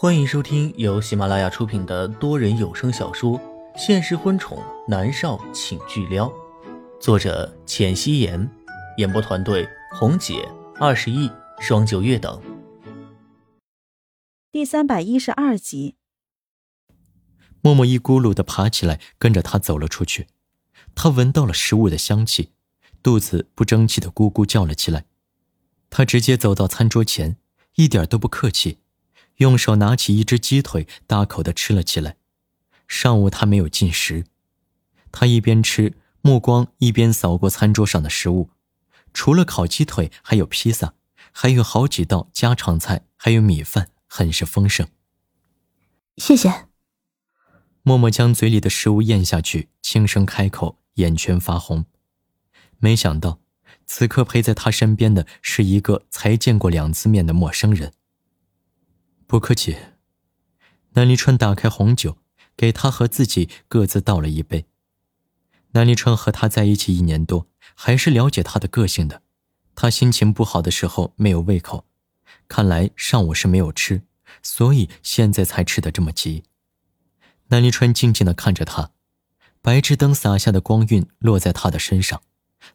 欢迎收听由喜马拉雅出品的多人有声小说《现实婚宠男少请巨撩》，作者：浅汐颜，演播团队：红姐、二十亿、双九月等。第三百一十二集，默默一咕噜的爬起来，跟着他走了出去。他闻到了食物的香气，肚子不争气的咕咕叫了起来。他直接走到餐桌前，一点都不客气，用手拿起一只鸡腿，大口的吃了起来。上午他没有进食，他一边吃，目光一边扫过餐桌上的食物，除了烤鸡腿，还有披萨，还有好几道家常菜，还有米饭。很是丰盛。谢谢。默默将嘴里的食物咽下去，轻声开口，眼圈发红。没想到，此刻陪在他身边的是一个才见过两次面的陌生人。不客气。南离川打开红酒，给他和自己各自倒了一杯。南离川和他在一起一年多，还是了解他的个性的。他心情不好的时候没有胃口。看来上午是没有吃，所以现在才吃的这么急。南离川静静的看着他，白炽灯洒下的光晕落在他的身上，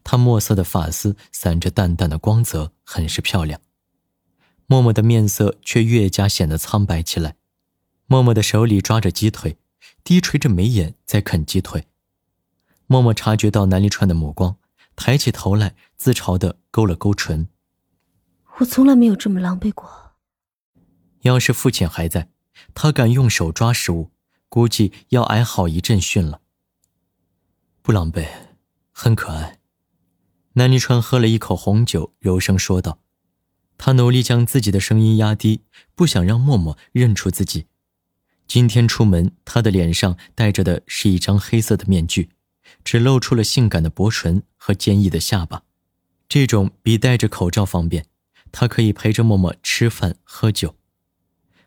他墨色的发丝散着淡淡的光泽，很是漂亮。默默的面色却越加显得苍白起来。默默的手里抓着鸡腿，低垂着眉眼在啃鸡腿。默默察觉到南离川的目光，抬起头来，自嘲的勾了勾唇。我从来没有这么狼狈过。要是父亲还在，他敢用手抓食物，估计要挨好一阵训了。不狼狈，很可爱。南离川喝了一口红酒，柔声说道：“他努力将自己的声音压低，不想让默默认出自己。今天出门，他的脸上戴着的是一张黑色的面具，只露出了性感的薄唇和坚毅的下巴。这种比戴着口罩方便。”他可以陪着默默吃饭喝酒。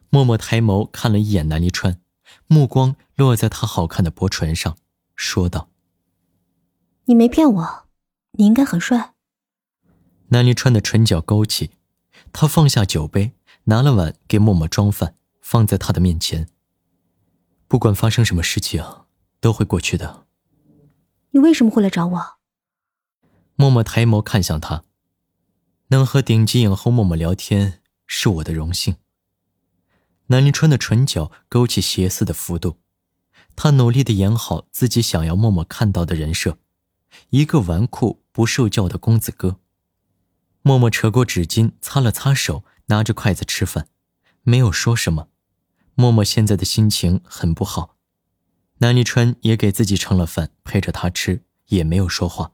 默默抬眸看了一眼南离川，目光落在他好看的薄唇上，说道：“你没骗我，你应该很帅。”南离川的唇角勾起，他放下酒杯，拿了碗给默默装饭，放在他的面前。不管发生什么事情，都会过去的。你为什么会来找我？默默抬眸看向他。能和顶级影后默默聊天是我的荣幸。南临川的唇角勾起邪肆的幅度，他努力的演好自己想要默默看到的人设，一个纨绔不受教的公子哥。默默扯过纸巾擦了擦手，拿着筷子吃饭，没有说什么。默默现在的心情很不好，南临川也给自己盛了饭陪着他吃，也没有说话，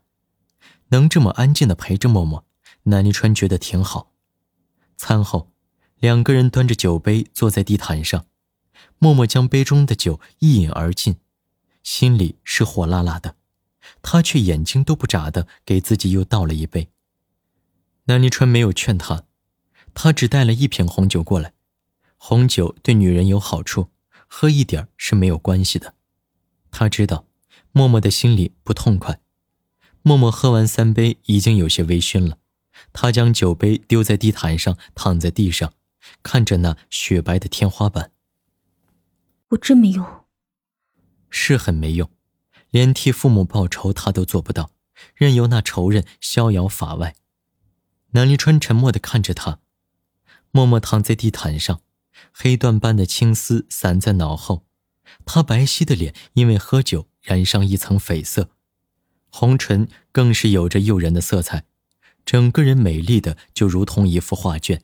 能这么安静的陪着默默。南离川觉得挺好。餐后，两个人端着酒杯坐在地毯上，默默将杯中的酒一饮而尽，心里是火辣辣的，他却眼睛都不眨的给自己又倒了一杯。南离川没有劝他，他只带了一瓶红酒过来。红酒对女人有好处，喝一点是没有关系的。他知道，默默的心里不痛快。默默喝完三杯，已经有些微醺了。他将酒杯丢在地毯上，躺在地上，看着那雪白的天花板。我真没用，是很没用，连替父母报仇他都做不到，任由那仇人逍遥法外。南离川沉默的看着他，默默躺在地毯上，黑缎般的青丝散在脑后，他白皙的脸因为喝酒染上一层绯色，红唇更是有着诱人的色彩。整个人美丽的就如同一幅画卷，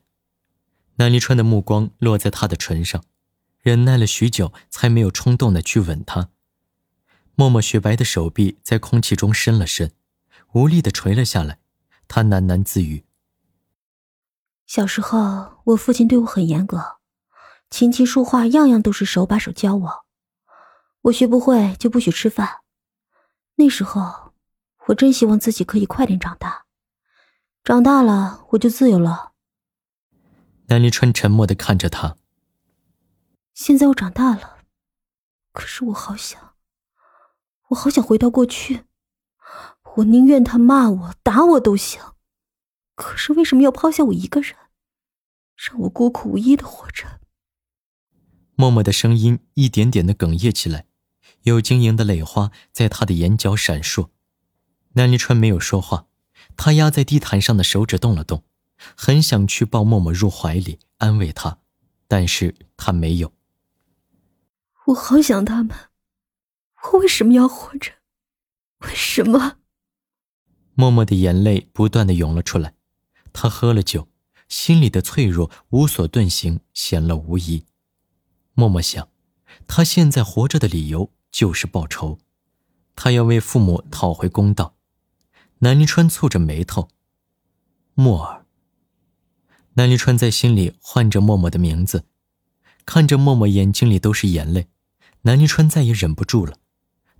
南离川的目光落在她的唇上，忍耐了许久，才没有冲动的去吻她。默默雪白的手臂在空气中伸了伸，无力的垂了下来。他喃喃自语：“小时候，我父亲对我很严格，琴棋书画样样都是手把手教我，我学不会就不许吃饭。那时候，我真希望自己可以快点长大。”长大了，我就自由了。南离川沉默的看着他。现在我长大了，可是我好想，我好想回到过去。我宁愿他骂我、打我都行，可是为什么要抛下我一个人，让我孤苦无依的活着？默默的声音一点点的哽咽起来，有晶莹的泪花在他的眼角闪烁。南离川没有说话，他压在地毯上的手指动了动，很想去抱默默入怀里安慰她，但是他没有。我好想他们，我为什么要活着？为什么？默默的眼泪不断的涌了出来，他喝了酒，心里的脆弱无所遁形，显露无疑。默默想，他现在活着的理由就是报仇，他要为父母讨回公道。南离川蹙着眉头，默儿。南离川在心里唤着默默的名字，看着默默眼睛里都是眼泪。南离川再也忍不住了，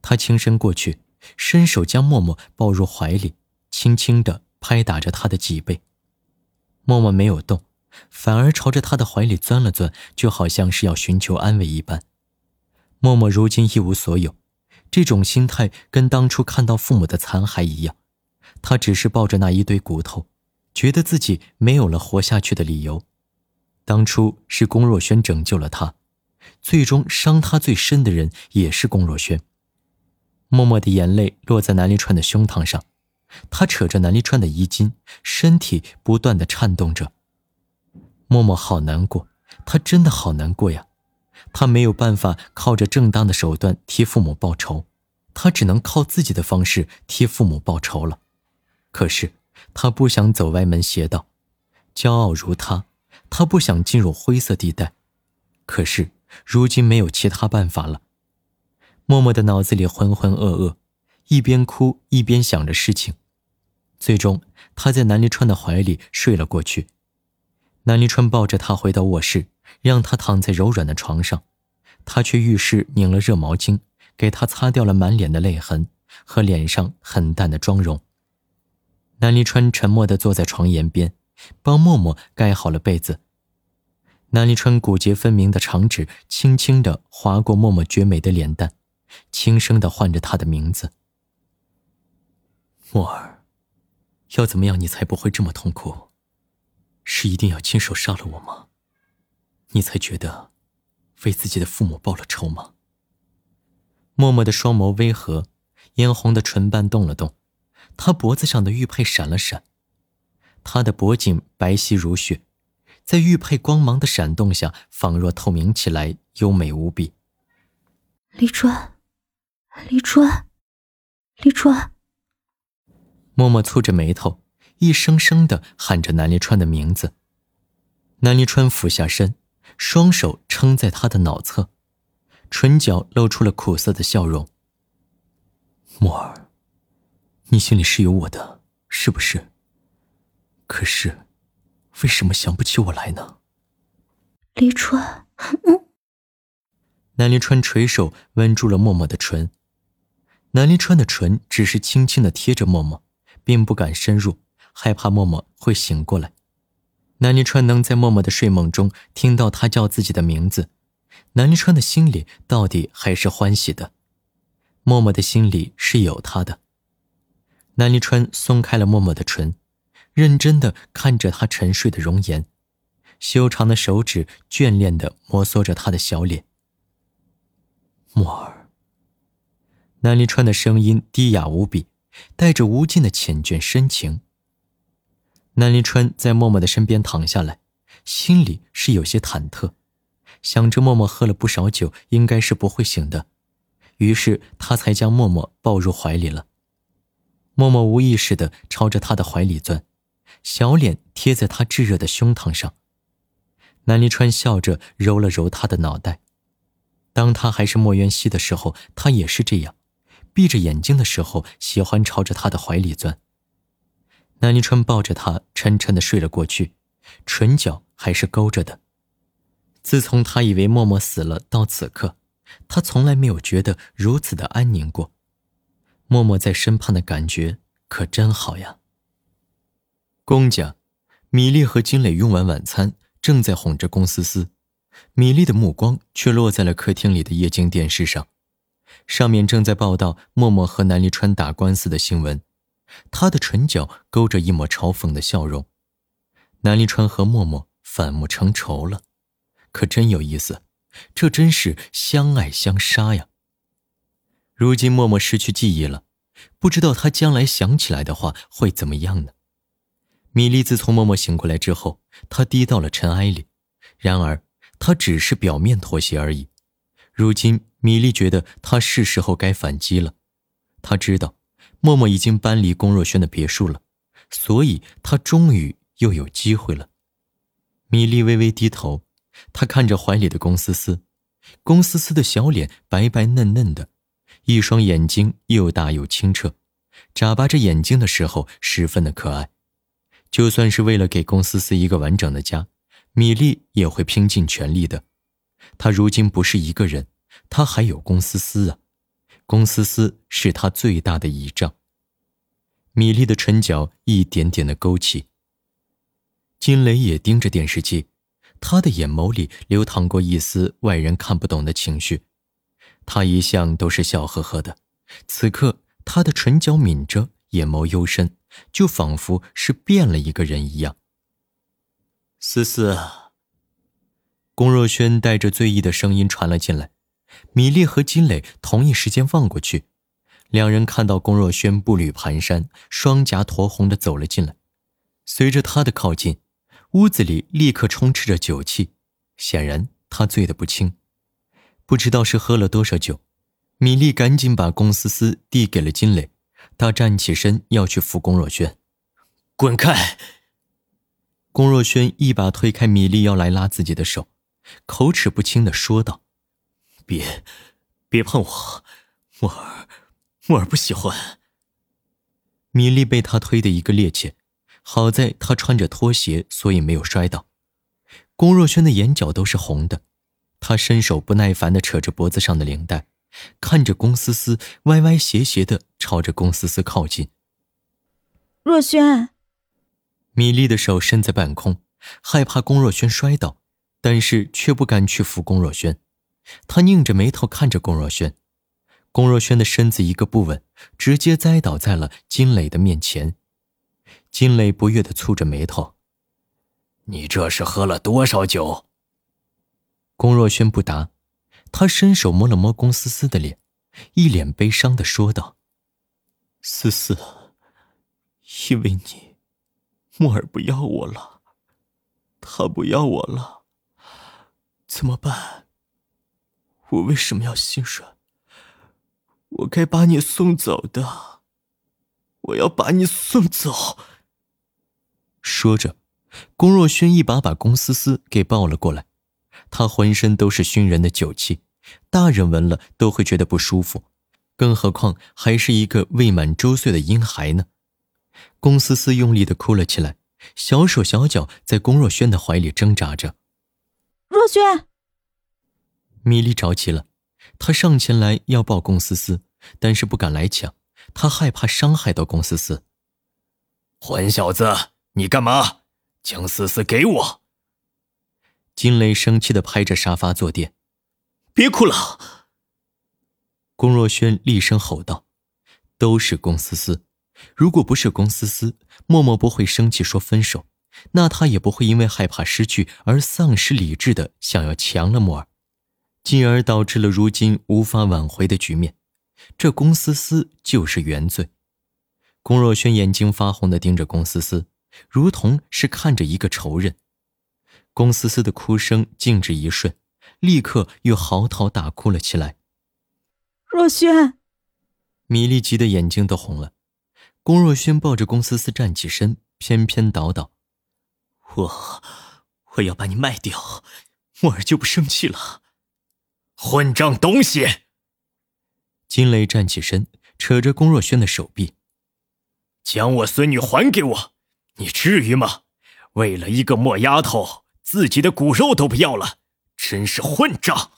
他轻身过去，伸手将默默抱入怀里，轻轻地拍打着他的脊背。默默没有动，反而朝着他的怀里钻了钻，就好像是要寻求安慰一般。默默如今一无所有，这种心态跟当初看到父母的残骸一样，他只是抱着那一堆骨头，觉得自己没有了活下去的理由。当初是龚若轩拯救了他。最终伤他最深的人也是龚若轩。默默的眼泪落在南离川的胸膛上，他扯着南离川的衣襟，身体不断的颤动着。默默好难过，他真的好难过呀。他没有办法靠着正当的手段替父母报仇，他只能靠自己的方式替父母报仇了。可是他不想走歪门邪道，骄傲如他，他不想进入灰色地带。可是。如今没有其他办法了，默默的脑子里浑浑噩噩，一边哭一边想着事情。最终，他在南离川的怀里睡了过去。南离川抱着他回到卧室，让他躺在柔软的床上，他去浴室拧了热毛巾，给他擦掉了满脸的泪痕和脸上很淡的妆容。南离川沉默地坐在床沿边，帮默默盖好了被子。南离川骨节分明的长指轻轻地划过默默绝美的脸蛋，轻声地唤着她的名字：“默儿，要怎么样你才不会这么痛苦？是一定要亲手杀了我吗？你才觉得为自己的父母报了仇吗？”默默的双眸微合，嫣红的唇瓣动了动，她脖子上的玉佩闪了闪，她的脖颈白皙如雪。在玉佩光芒的闪动下，仿若透明起来，优美无比。李川，李川，李川。默默蹙着眉头，一声声的喊着南离川的名字。南离川俯下身，双手撑在他的脑侧，唇角露出了苦涩的笑容。默儿，你心里是有我的，是不是？可是。为什么想不起我来呢？离川，嗯。南离川垂手吻住了默默的唇，南离川的唇只是轻轻的贴着默默，并不敢深入，害怕默默会醒过来。南离川能在默默的睡梦中听到他叫自己的名字，南离川的心里到底还是欢喜的。默默的心里是有他的。南离川松开了默默的唇。认真的看着他沉睡的容颜，修长的手指眷恋的摩挲着他的小脸。默儿。南离川的声音低哑无比，带着无尽的缱绻深情。南临川在默默的身边躺下来，心里是有些忐忑，想着默默喝了不少酒，应该是不会醒的，于是他才将默默抱入怀里了。默默无意识的朝着他的怀里钻。小脸贴在他炙热的胸膛上，南临川笑着揉了揉他的脑袋。当他还是莫渊熙的时候，他也是这样，闭着眼睛的时候喜欢朝着他的怀里钻。南离川抱着他沉沉的睡了过去，唇角还是勾着的。自从他以为默默死了到此刻，他从来没有觉得如此的安宁过。默默在身旁的感觉可真好呀。公家，米粒和金磊用完晚餐，正在哄着龚思思。米粒的目光却落在了客厅里的液晶电视上，上面正在报道默默和南离川打官司的新闻。他的唇角勾着一抹嘲讽的笑容。南离川和默默反目成仇了，可真有意思。这真是相爱相杀呀。如今默默失去记忆了，不知道他将来想起来的话会怎么样呢？米莉自从默默醒过来之后，她低到了尘埃里，然而她只是表面妥协而已。如今米莉觉得她是时候该反击了，她知道默默已经搬离龚若轩的别墅了，所以她终于又有机会了。米莉微微低头，她看着怀里的龚思思，龚思思的小脸白白嫩嫩的，一双眼睛又大又清澈，眨巴着眼睛的时候十分的可爱。就算是为了给龚思思一个完整的家，米莉也会拼尽全力的。他如今不是一个人，他还有龚思思啊，龚思思是他最大的倚仗。米粒的唇角一点点的勾起。金雷也盯着电视机，他的眼眸里流淌过一丝外人看不懂的情绪。他一向都是笑呵呵的，此刻他的唇角抿着，眼眸幽深，就仿佛是变了一个人一样。思思，龚若轩带着醉意的声音传了进来。米粒和金磊同一时间望过去，两人看到龚若轩步履蹒跚，双颊酡红的走了进来。随着他的靠近。屋子里立刻充斥着酒气，显然他醉得不轻，不知道是喝了多少酒。米粒赶紧把龚思思递给了金磊，他站起身要去扶龚若轩，滚开！龚若轩一把推开米粒要来拉自己的手，口齿不清的说道：“别，别碰我，木儿，木儿不喜欢。”米莉被他推的一个趔趄。好在他穿着拖鞋，所以没有摔倒。龚若轩的眼角都是红的，他伸手不耐烦的扯着脖子上的领带，看着龚思思歪歪斜斜的朝着龚思思靠近。若轩，米粒的手伸在半空，害怕龚若轩摔倒，但是却不敢去扶龚若轩。他拧着眉头看着龚若轩，龚若轩的身子一个不稳，直接栽倒在了金磊的面前。金磊不悦的蹙着眉头：“你这是喝了多少酒？”龚若轩不答，他伸手摸了摸龚思思的脸，一脸悲伤的说道：“思思，因为你，木儿不要我了，他不要我了，怎么办？我为什么要心软？我该把你送走的，我要把你送走。”说着，龚若轩一把把龚思思给抱了过来。他浑身都是熏人的酒气，大人闻了都会觉得不舒服，更何况还是一个未满周岁的婴孩呢？龚思思用力的哭了起来，小手小脚在龚若轩的怀里挣扎着。若轩，米莉着急了，她上前来要抱龚思思，但是不敢来抢，她害怕伤害到龚思思。混小子！你干嘛？将思思给我！金雷生气的拍着沙发坐垫，别哭了。龚若轩厉声吼道：“都是龚思思，如果不是龚思思，默默不会生气说分手，那他也不会因为害怕失去而丧失理智的想要强了默儿，进而导致了如今无法挽回的局面。这龚思思就是原罪。”龚若轩眼睛发红的盯着龚思思。如同是看着一个仇人，龚思思的哭声静止一瞬，立刻又嚎啕大哭了起来。若轩，米粒急得眼睛都红了。龚若轩抱着龚思思站起身，偏偏叨叨：“我，我要把你卖掉，墨儿就不生气了。”混账东西！金雷站起身，扯着龚若轩的手臂：“将我孙女还给我！”你至于吗？为了一个墨丫头，自己的骨肉都不要了，真是混账！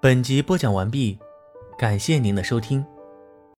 本集播讲完毕，感谢您的收听。